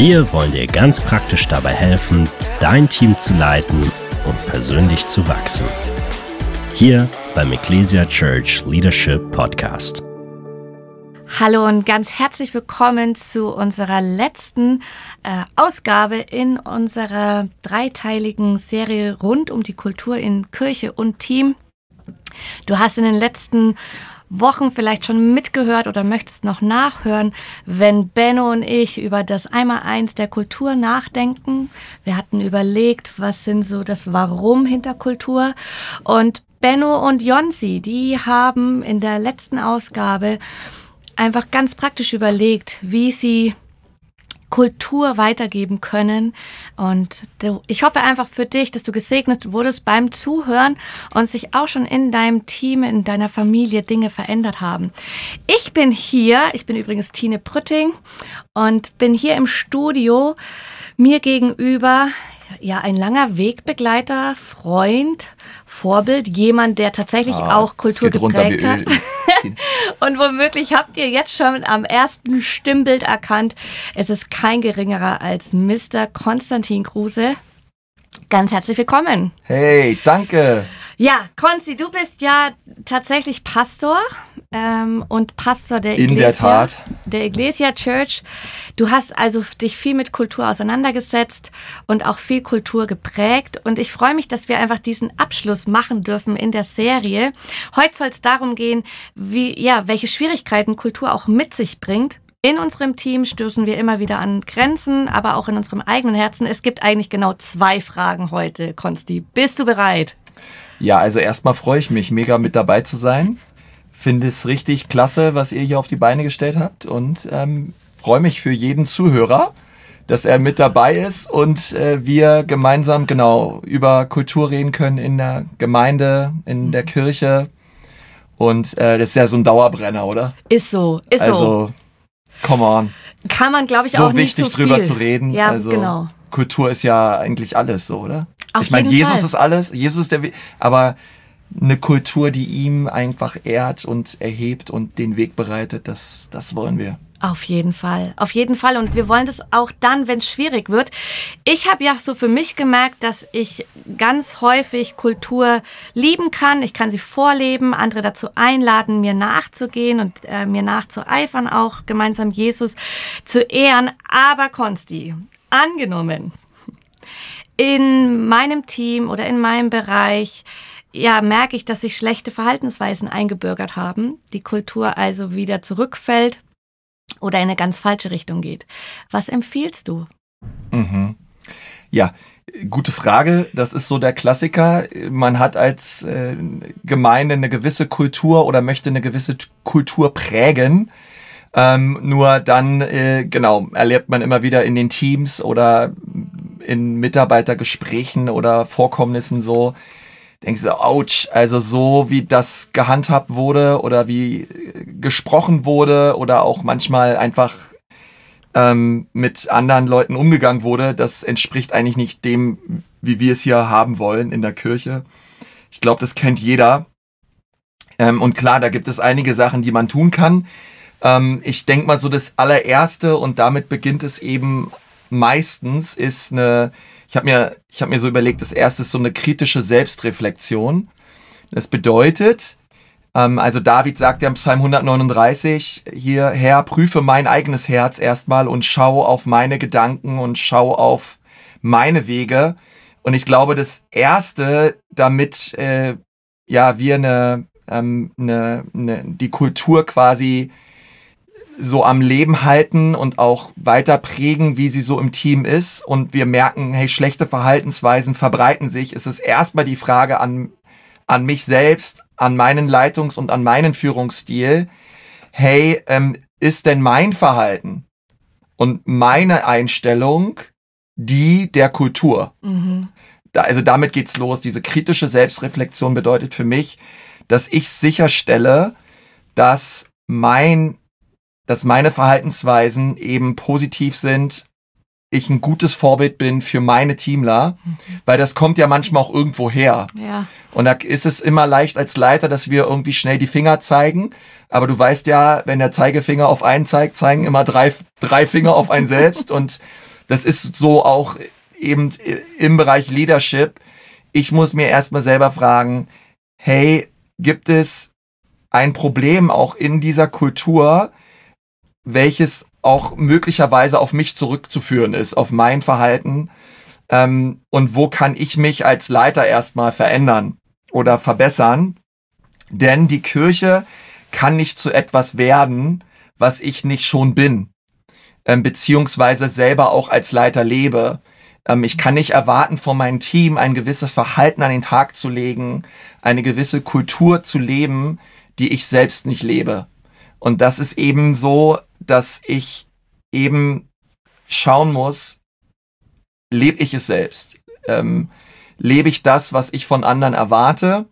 Wir wollen dir ganz praktisch dabei helfen, dein Team zu leiten und persönlich zu wachsen. Hier beim Ecclesia Church Leadership Podcast. Hallo und ganz herzlich willkommen zu unserer letzten äh, Ausgabe in unserer dreiteiligen Serie rund um die Kultur in Kirche und Team. Du hast in den letzten Wochen vielleicht schon mitgehört oder möchtest noch nachhören, wenn Benno und ich über das Einmaleins der Kultur nachdenken. Wir hatten überlegt, was sind so das Warum hinter Kultur. Und Benno und Jonsi, die haben in der letzten Ausgabe einfach ganz praktisch überlegt, wie sie Kultur weitergeben können. Und ich hoffe einfach für dich, dass du gesegnet wurdest beim Zuhören und sich auch schon in deinem Team, in deiner Familie Dinge verändert haben. Ich bin hier, ich bin übrigens Tine Prütting und bin hier im Studio mir gegenüber ja ein langer Wegbegleiter, Freund, Vorbild, jemand, der tatsächlich ah, auch Kultur geprägt hat. Und womöglich habt ihr jetzt schon am ersten Stimmbild erkannt, es ist kein geringerer als Mr. Konstantin Kruse. Ganz herzlich willkommen. Hey, danke. Ja, Konzi, du bist ja tatsächlich Pastor ähm, und Pastor der Iglesia, In der Tat. der Iglesia Church. Du hast also dich viel mit Kultur auseinandergesetzt und auch viel Kultur geprägt. Und ich freue mich, dass wir einfach diesen Abschluss machen dürfen in der Serie. Heute soll es darum gehen, wie, ja, welche Schwierigkeiten Kultur auch mit sich bringt. In unserem Team stoßen wir immer wieder an Grenzen, aber auch in unserem eigenen Herzen. Es gibt eigentlich genau zwei Fragen heute, Konsti. Bist du bereit? Ja, also erstmal freue ich mich, mega mit dabei zu sein. Finde es richtig klasse, was ihr hier auf die Beine gestellt habt und ähm, freue mich für jeden Zuhörer, dass er mit dabei ist und äh, wir gemeinsam genau über Kultur reden können in der Gemeinde, in der mhm. Kirche. Und äh, das ist ja so ein Dauerbrenner, oder? Ist so, ist also, so. Also, come on. Kann man, glaube ich, so auch nicht so viel. drüber zu reden. Ja, also, genau. Kultur ist ja eigentlich alles so, oder? Auf ich meine, Jesus Fall. ist alles, Jesus ist der, aber eine Kultur, die ihm einfach ehrt und erhebt und den Weg bereitet, das, das wollen wir. Auf jeden Fall, auf jeden Fall. Und wir wollen das auch dann, wenn es schwierig wird. Ich habe ja so für mich gemerkt, dass ich ganz häufig Kultur lieben kann. Ich kann sie vorleben, andere dazu einladen, mir nachzugehen und äh, mir nachzueifern, auch gemeinsam Jesus zu ehren. Aber Konsti, angenommen, in meinem Team oder in meinem Bereich ja, merke ich, dass sich schlechte Verhaltensweisen eingebürgert haben, die Kultur also wieder zurückfällt oder in eine ganz falsche Richtung geht. Was empfiehlst du? Mhm. Ja, gute Frage. Das ist so der Klassiker. Man hat als äh, Gemeinde eine gewisse Kultur oder möchte eine gewisse Kultur prägen. Ähm, nur dann, äh, genau, erlebt man immer wieder in den Teams oder in Mitarbeitergesprächen oder Vorkommnissen so, denkst du, ouch, also so wie das gehandhabt wurde oder wie äh, gesprochen wurde oder auch manchmal einfach ähm, mit anderen Leuten umgegangen wurde, das entspricht eigentlich nicht dem, wie wir es hier haben wollen in der Kirche. Ich glaube, das kennt jeder. Ähm, und klar, da gibt es einige Sachen, die man tun kann. Ähm, ich denke mal so das allererste und damit beginnt es eben meistens ist eine, ich habe mir, habe mir so überlegt, das erste ist so eine kritische Selbstreflexion. Das bedeutet, ähm, also David sagt ja im Psalm 139, hier, Herr, prüfe mein eigenes Herz erstmal und schau auf meine Gedanken und schau auf meine Wege. Und ich glaube, das erste, damit äh, ja wir eine, ähm, eine, eine, die Kultur quasi so am Leben halten und auch weiter prägen, wie sie so im Team ist und wir merken, hey, schlechte Verhaltensweisen verbreiten sich, ist es erstmal die Frage an, an mich selbst, an meinen Leitungs- und an meinen Führungsstil, hey, ähm, ist denn mein Verhalten und meine Einstellung die der Kultur? Mhm. Da, also damit geht's los. Diese kritische Selbstreflexion bedeutet für mich, dass ich sicherstelle, dass mein dass meine Verhaltensweisen eben positiv sind ich ein gutes Vorbild bin für meine Teamler, mhm. weil das kommt ja manchmal auch irgendwo her. Ja. Und da ist es immer leicht als Leiter, dass wir irgendwie schnell die Finger zeigen. Aber du weißt ja, wenn der Zeigefinger auf einen zeigt, zeigen immer drei, drei Finger auf einen selbst. Und das ist so auch eben im Bereich Leadership. Ich muss mir erstmal selber fragen, hey, gibt es ein Problem auch in dieser Kultur, welches auch möglicherweise auf mich zurückzuführen ist, auf mein Verhalten. Ähm, und wo kann ich mich als Leiter erstmal verändern oder verbessern? Denn die Kirche kann nicht zu etwas werden, was ich nicht schon bin, ähm, beziehungsweise selber auch als Leiter lebe. Ähm, ich kann nicht erwarten, von meinem Team ein gewisses Verhalten an den Tag zu legen, eine gewisse Kultur zu leben, die ich selbst nicht lebe. Und das ist eben so, dass ich eben schauen muss, lebe ich es selbst? Ähm, lebe ich das, was ich von anderen erwarte?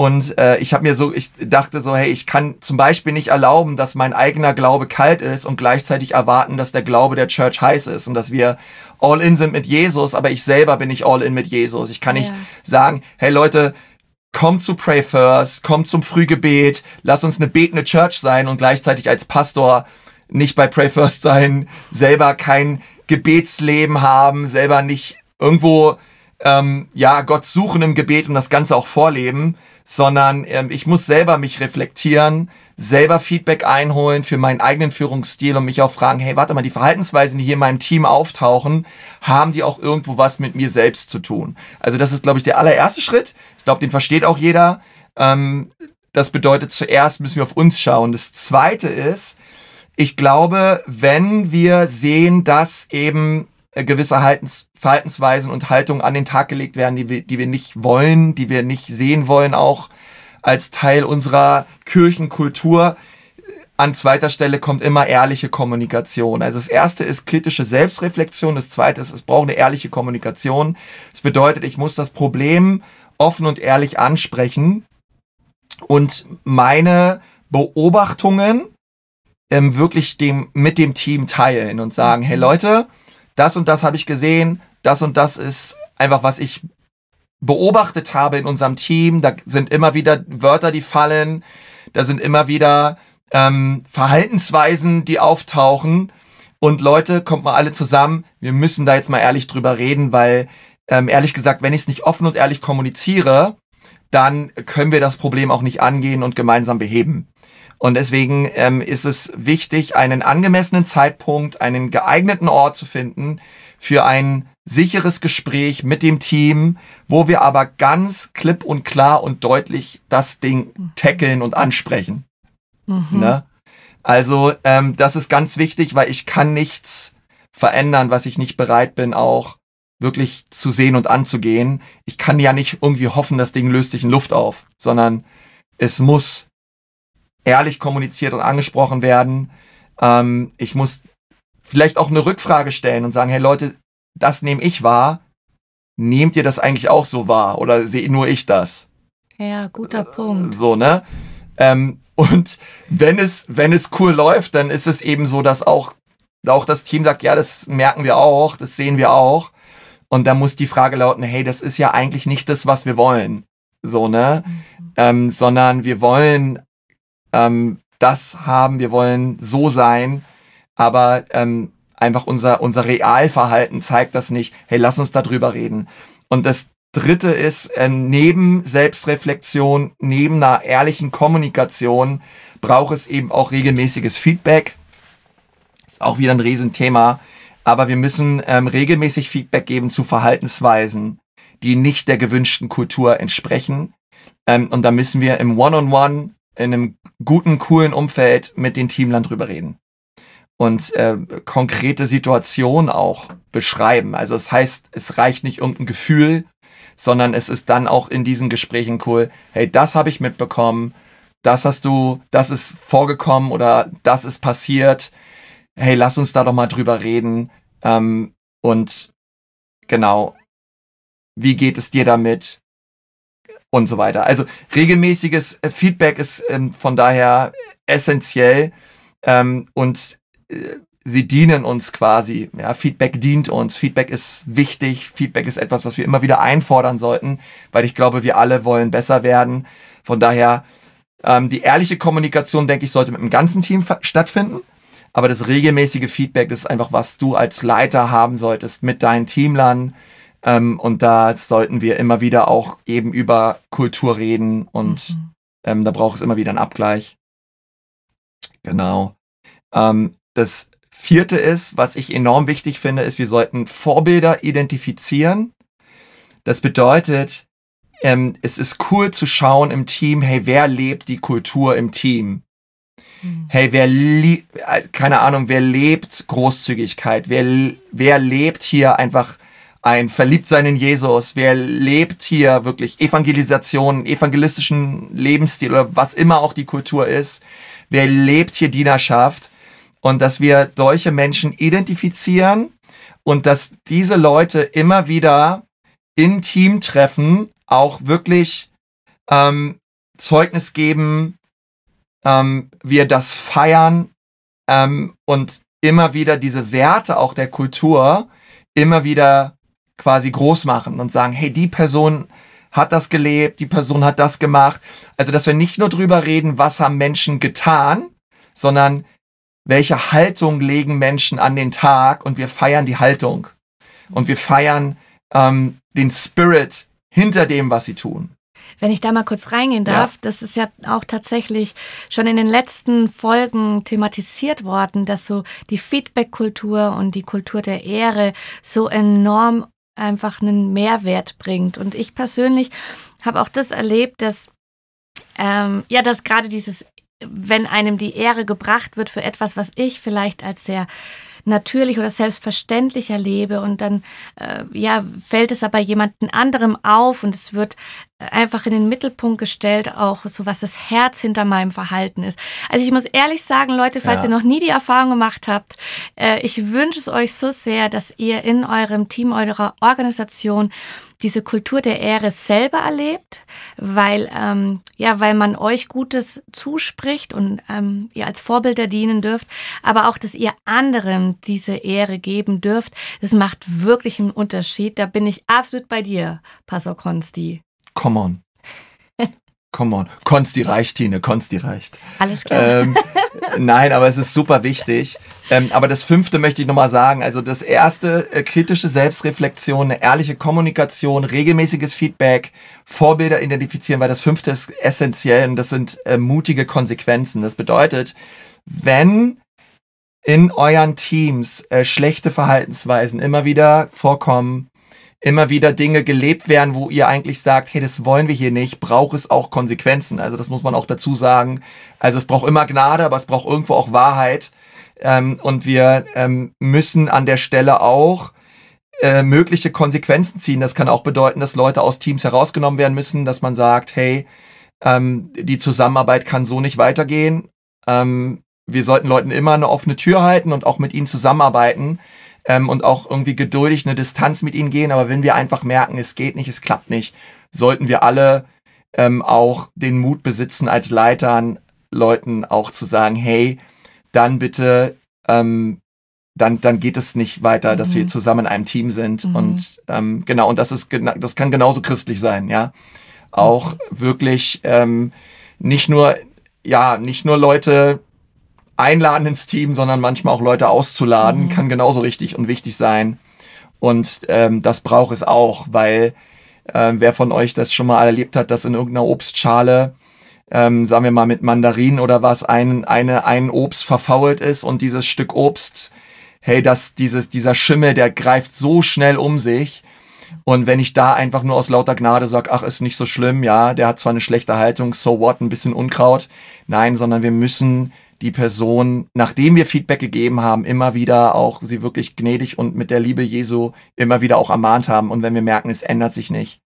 Und äh, ich habe mir so, ich dachte so, hey, ich kann zum Beispiel nicht erlauben, dass mein eigener Glaube kalt ist und gleichzeitig erwarten, dass der Glaube der Church heiß ist und dass wir all in sind mit Jesus, aber ich selber bin nicht all in mit Jesus. Ich kann nicht ja. sagen, hey Leute, kommt zu Pray First, kommt zum Frühgebet, lass uns eine betende Church sein und gleichzeitig als Pastor nicht bei Pray First sein, selber kein Gebetsleben haben, selber nicht irgendwo ähm, ja Gott suchen im Gebet und das Ganze auch vorleben, sondern ähm, ich muss selber mich reflektieren, selber Feedback einholen für meinen eigenen Führungsstil und mich auch fragen, hey, warte mal, die Verhaltensweisen, die hier in meinem Team auftauchen, haben die auch irgendwo was mit mir selbst zu tun? Also das ist, glaube ich, der allererste Schritt. Ich glaube, den versteht auch jeder. Ähm, das bedeutet, zuerst müssen wir auf uns schauen. Das zweite ist, ich glaube, wenn wir sehen, dass eben äh, gewisse Verhaltensweisen und Haltungen an den Tag gelegt werden, die wir, die wir nicht wollen, die wir nicht sehen wollen, auch als Teil unserer Kirchenkultur. An zweiter Stelle kommt immer ehrliche Kommunikation. Also das erste ist kritische Selbstreflexion, das zweite ist, es braucht eine ehrliche Kommunikation. Das bedeutet, ich muss das Problem offen und ehrlich ansprechen und meine Beobachtungen ähm, wirklich dem, mit dem Team teilen und sagen, hey mhm. Leute, das und das habe ich gesehen, das und das ist einfach, was ich beobachtet habe in unserem Team. Da sind immer wieder Wörter, die fallen, da sind immer wieder ähm, Verhaltensweisen, die auftauchen. Und Leute, kommt mal alle zusammen, wir müssen da jetzt mal ehrlich drüber reden, weil ähm, ehrlich gesagt, wenn ich es nicht offen und ehrlich kommuniziere, dann können wir das Problem auch nicht angehen und gemeinsam beheben. Und deswegen ähm, ist es wichtig, einen angemessenen Zeitpunkt, einen geeigneten Ort zu finden für ein sicheres Gespräch mit dem Team, wo wir aber ganz klipp und klar und deutlich das Ding tackeln und ansprechen. Mhm. Ne? Also ähm, das ist ganz wichtig, weil ich kann nichts verändern, was ich nicht bereit bin, auch wirklich zu sehen und anzugehen. Ich kann ja nicht irgendwie hoffen, das Ding löst sich in Luft auf, sondern es muss ehrlich kommuniziert und angesprochen werden. Ähm, ich muss vielleicht auch eine Rückfrage stellen und sagen, hey Leute, das nehme ich wahr. Nehmt ihr das eigentlich auch so wahr oder sehe nur ich das? Ja, guter Punkt. So, ne? Ähm, und wenn es, wenn es cool läuft, dann ist es eben so, dass auch, auch das Team sagt, ja, das merken wir auch, das sehen wir auch. Und dann muss die Frage lauten, hey, das ist ja eigentlich nicht das, was wir wollen. So, ne? Mhm. Ähm, sondern wir wollen ähm, das haben, wir wollen so sein, aber ähm, einfach unser, unser Realverhalten zeigt das nicht. Hey, lass uns darüber reden. Und das Dritte ist, äh, neben Selbstreflexion, neben einer ehrlichen Kommunikation braucht es eben auch regelmäßiges Feedback. Ist auch wieder ein Riesenthema. Aber wir müssen ähm, regelmäßig Feedback geben zu Verhaltensweisen, die nicht der gewünschten Kultur entsprechen. Ähm, und da müssen wir im One-on-One -on -One in einem guten, coolen Umfeld mit den Teamlern drüber reden. Und äh, konkrete Situationen auch beschreiben. Also es das heißt, es reicht nicht irgendein Gefühl, sondern es ist dann auch in diesen Gesprächen cool, hey, das habe ich mitbekommen, das hast du, das ist vorgekommen oder das ist passiert. Hey, lass uns da doch mal drüber reden. Ähm, und genau, wie geht es dir damit? und so weiter. Also regelmäßiges äh, Feedback ist ähm, von daher essentiell. Ähm, und äh, sie dienen uns quasi. Ja, Feedback dient uns. Feedback ist wichtig. Feedback ist etwas, was wir immer wieder einfordern sollten, weil ich glaube, wir alle wollen besser werden. Von daher, ähm, die ehrliche Kommunikation, denke ich, sollte mit dem ganzen Team stattfinden. Aber das regelmäßige Feedback, das ist einfach, was du als Leiter haben solltest mit deinen Teamlern. Ähm, und da sollten wir immer wieder auch eben über Kultur reden und mhm. ähm, da braucht es immer wieder einen Abgleich. Genau. Ähm, das vierte ist, was ich enorm wichtig finde, ist, wir sollten Vorbilder identifizieren. Das bedeutet, ähm, es ist cool zu schauen im Team, hey, wer lebt die Kultur im Team? Hey, wer liebt, äh, keine Ahnung, wer lebt Großzügigkeit? Wer, wer lebt hier einfach ein Verliebtsein in Jesus? Wer lebt hier wirklich Evangelisation, evangelistischen Lebensstil oder was immer auch die Kultur ist? Wer lebt hier Dienerschaft? Und dass wir solche Menschen identifizieren und dass diese Leute immer wieder in Teamtreffen auch wirklich ähm, Zeugnis geben, ähm, wir das feiern ähm, und immer wieder diese Werte auch der Kultur immer wieder quasi groß machen und sagen, hey, die Person hat das gelebt, die Person hat das gemacht. Also, dass wir nicht nur drüber reden, was haben Menschen getan, sondern welche Haltung legen Menschen an den Tag und wir feiern die Haltung und wir feiern ähm, den Spirit hinter dem, was sie tun. Wenn ich da mal kurz reingehen darf, ja. das ist ja auch tatsächlich schon in den letzten Folgen thematisiert worden, dass so die Feedback-Kultur und die Kultur der Ehre so enorm einfach einen Mehrwert bringt. Und ich persönlich habe auch das erlebt, dass ähm, ja, dass gerade dieses, wenn einem die Ehre gebracht wird für etwas, was ich vielleicht als sehr natürlich oder selbstverständlich erlebe und dann äh, ja fällt es aber jemanden anderem auf und es wird einfach in den Mittelpunkt gestellt, auch so was das Herz hinter meinem Verhalten ist. Also ich muss ehrlich sagen, Leute, falls ja. ihr noch nie die Erfahrung gemacht habt, äh, ich wünsche es euch so sehr, dass ihr in eurem Team, eurer Organisation diese Kultur der Ehre selber erlebt, weil ähm, ja, weil man euch Gutes zuspricht und ähm, ihr als Vorbilder dienen dürft, aber auch, dass ihr anderen diese Ehre geben dürft. Das macht wirklich einen Unterschied. Da bin ich absolut bei dir, Pastor Konsti. Come on. Come on. Konsti reicht, Tine, Konsti reicht. Alles klar. Ähm, nein, aber es ist super wichtig. Ähm, aber das fünfte möchte ich nochmal sagen. Also das erste, äh, kritische Selbstreflexion, eine ehrliche Kommunikation, regelmäßiges Feedback, Vorbilder identifizieren, weil das fünfte ist essentiell und das sind äh, mutige Konsequenzen. Das bedeutet, wenn in euren Teams äh, schlechte Verhaltensweisen immer wieder vorkommen, immer wieder Dinge gelebt werden, wo ihr eigentlich sagt, hey, das wollen wir hier nicht, braucht es auch Konsequenzen. Also das muss man auch dazu sagen. Also es braucht immer Gnade, aber es braucht irgendwo auch Wahrheit. Ähm, und wir ähm, müssen an der Stelle auch äh, mögliche Konsequenzen ziehen. Das kann auch bedeuten, dass Leute aus Teams herausgenommen werden müssen, dass man sagt, hey, ähm, die Zusammenarbeit kann so nicht weitergehen. Ähm, wir sollten Leuten immer eine offene Tür halten und auch mit ihnen zusammenarbeiten ähm, und auch irgendwie geduldig eine Distanz mit ihnen gehen. Aber wenn wir einfach merken, es geht nicht, es klappt nicht, sollten wir alle ähm, auch den Mut besitzen, als Leitern Leuten auch zu sagen, hey, dann bitte, ähm, dann, dann geht es nicht weiter, dass wir mhm. zusammen in einem Team sind. Mhm. Und ähm, genau, und das ist das kann genauso christlich sein, ja. Auch mhm. wirklich ähm, nicht nur, ja, nicht nur Leute einladen ins Team, sondern manchmal auch Leute auszuladen, mhm. kann genauso richtig und wichtig sein. Und ähm, das braucht es auch, weil äh, wer von euch das schon mal erlebt hat, dass in irgendeiner Obstschale, ähm, sagen wir mal mit Mandarinen oder was, ein, eine, ein Obst verfault ist und dieses Stück Obst, hey, das, dieses, dieser Schimmel, der greift so schnell um sich. Und wenn ich da einfach nur aus lauter Gnade sage, ach, ist nicht so schlimm, ja, der hat zwar eine schlechte Haltung, so what, ein bisschen Unkraut. Nein, sondern wir müssen die Person, nachdem wir Feedback gegeben haben, immer wieder auch sie wirklich gnädig und mit der Liebe Jesu immer wieder auch ermahnt haben. Und wenn wir merken, es ändert sich nicht,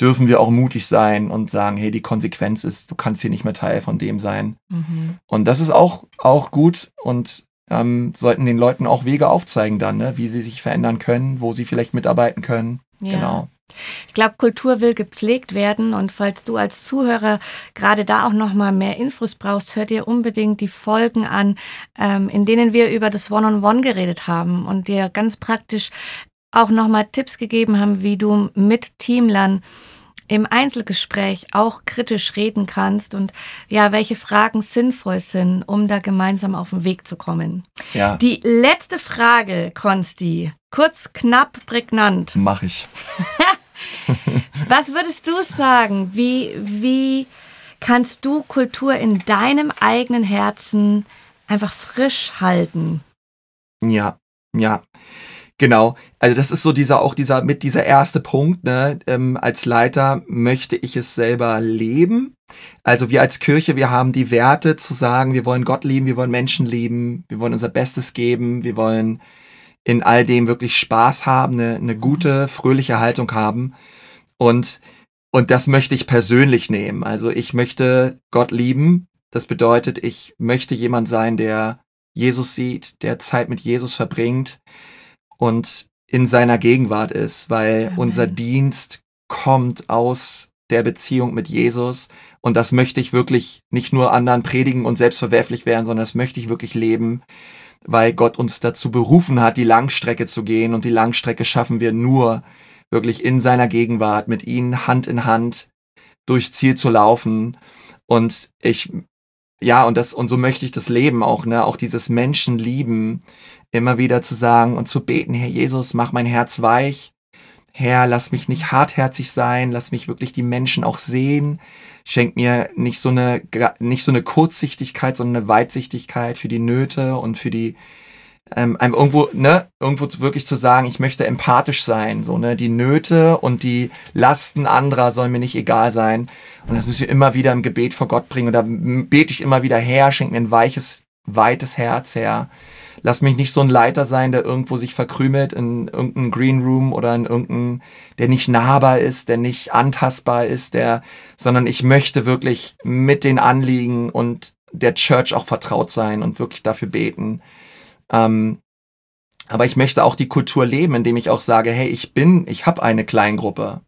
dürfen wir auch mutig sein und sagen, hey, die Konsequenz ist, du kannst hier nicht mehr Teil von dem sein. Mhm. Und das ist auch, auch gut und ähm, sollten den Leuten auch Wege aufzeigen dann, ne? wie sie sich verändern können, wo sie vielleicht mitarbeiten können. Ja. Genau. Ich glaube, Kultur will gepflegt werden und falls du als Zuhörer gerade da auch noch mal mehr Infos brauchst, hör dir unbedingt die Folgen an, ähm, in denen wir über das One-on-One -on -One geredet haben und dir ganz praktisch auch noch mal Tipps gegeben haben, wie du mit Teamlern im Einzelgespräch auch kritisch reden kannst und ja, welche Fragen sinnvoll sind, um da gemeinsam auf den Weg zu kommen. Ja. Die letzte Frage, Konsti, kurz, knapp, prägnant. Mach ich. Was würdest du sagen? Wie, wie kannst du Kultur in deinem eigenen Herzen einfach frisch halten? Ja, ja. Genau, also das ist so dieser auch dieser mit dieser erste Punkt. Ne? Ähm, als Leiter möchte ich es selber leben. Also wir als Kirche, wir haben die Werte zu sagen, wir wollen Gott lieben, wir wollen Menschen lieben, wir wollen unser Bestes geben, wir wollen in all dem wirklich Spaß haben, eine, eine gute, fröhliche Haltung haben. Und, und das möchte ich persönlich nehmen. Also ich möchte Gott lieben. Das bedeutet, ich möchte jemand sein, der Jesus sieht, der Zeit mit Jesus verbringt und in seiner Gegenwart ist, weil Amen. unser Dienst kommt aus der Beziehung mit Jesus und das möchte ich wirklich nicht nur anderen predigen und selbstverwerflich werden, sondern das möchte ich wirklich leben weil Gott uns dazu berufen hat, die Langstrecke zu gehen. Und die Langstrecke schaffen wir nur wirklich in seiner Gegenwart, mit ihm Hand in Hand durchs Ziel zu laufen. Und ich, ja, und das, und so möchte ich das Leben auch, ne, auch dieses Menschenlieben immer wieder zu sagen und zu beten, Herr Jesus, mach mein Herz weich. Herr, lass mich nicht hartherzig sein, lass mich wirklich die Menschen auch sehen, schenkt mir nicht so eine, nicht so eine Kurzsichtigkeit, sondern eine Weitsichtigkeit für die Nöte und für die, ähm, einem irgendwo, ne, irgendwo wirklich zu sagen, ich möchte empathisch sein, so, ne, die Nöte und die Lasten anderer sollen mir nicht egal sein. Und das müssen wir immer wieder im Gebet vor Gott bringen. Und da bete ich immer wieder her, schenkt mir ein weiches, weites Herz her lass mich nicht so ein Leiter sein, der irgendwo sich verkrümelt in irgendeinem Green Room oder in irgendeinem, der nicht nahbar ist, der nicht antastbar ist, der, sondern ich möchte wirklich mit den Anliegen und der Church auch vertraut sein und wirklich dafür beten. Ähm, aber ich möchte auch die Kultur leben, indem ich auch sage, hey, ich bin, ich habe eine Kleingruppe.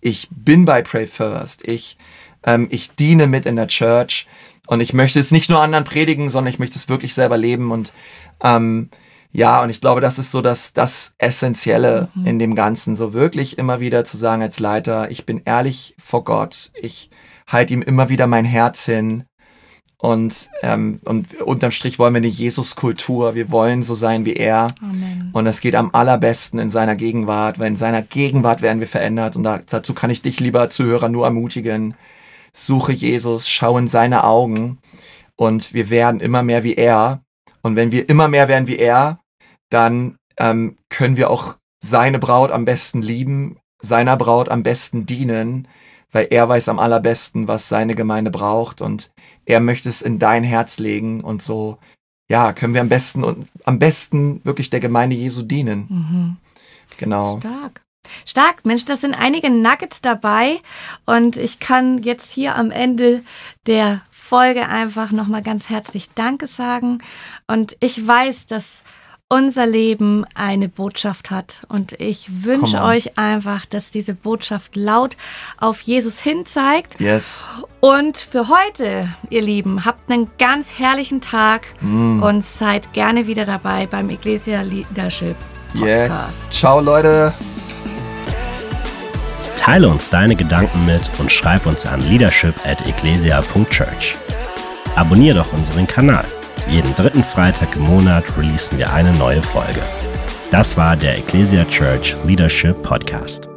Ich bin bei Pray First. Ich, ähm, ich diene mit in der Church. Und ich möchte es nicht nur anderen predigen, sondern ich möchte es wirklich selber leben. Und ähm, ja, und ich glaube, das ist so das, das Essentielle mhm. in dem Ganzen. So wirklich immer wieder zu sagen als Leiter, ich bin ehrlich vor Gott. Ich halte ihm immer wieder mein Herz hin. Und, ähm, und unterm Strich wollen wir eine Jesus-Kultur. Wir wollen so sein wie er. Amen. Und das geht am allerbesten in seiner Gegenwart, weil in seiner Gegenwart werden wir verändert. Und dazu kann ich dich, lieber Zuhörer, nur ermutigen. Suche Jesus, schau in seine Augen und wir werden immer mehr wie er. Und wenn wir immer mehr werden wie er, dann ähm, können wir auch seine Braut am besten lieben, seiner Braut am besten dienen, weil er weiß am allerbesten, was seine Gemeinde braucht und er möchte es in dein Herz legen und so, ja, können wir am besten und am besten wirklich der Gemeinde Jesu dienen. Mhm. Genau. Stark. Stark, Mensch, das sind einige Nuggets dabei und ich kann jetzt hier am Ende der Folge einfach nochmal ganz herzlich Danke sagen und ich weiß, dass unser Leben eine Botschaft hat. Und ich wünsche euch einfach, dass diese Botschaft laut auf Jesus hin zeigt. Yes. Und für heute, ihr Lieben, habt einen ganz herrlichen Tag mm. und seid gerne wieder dabei beim Ecclesia Leadership Podcast. Yes. Ciao, Leute. Teile uns deine Gedanken mit und schreib uns an leadership at ecclesia.church. Abonnier doch unseren Kanal. Jeden dritten Freitag im Monat releasen wir eine neue Folge. Das war der Ecclesia Church Leadership Podcast.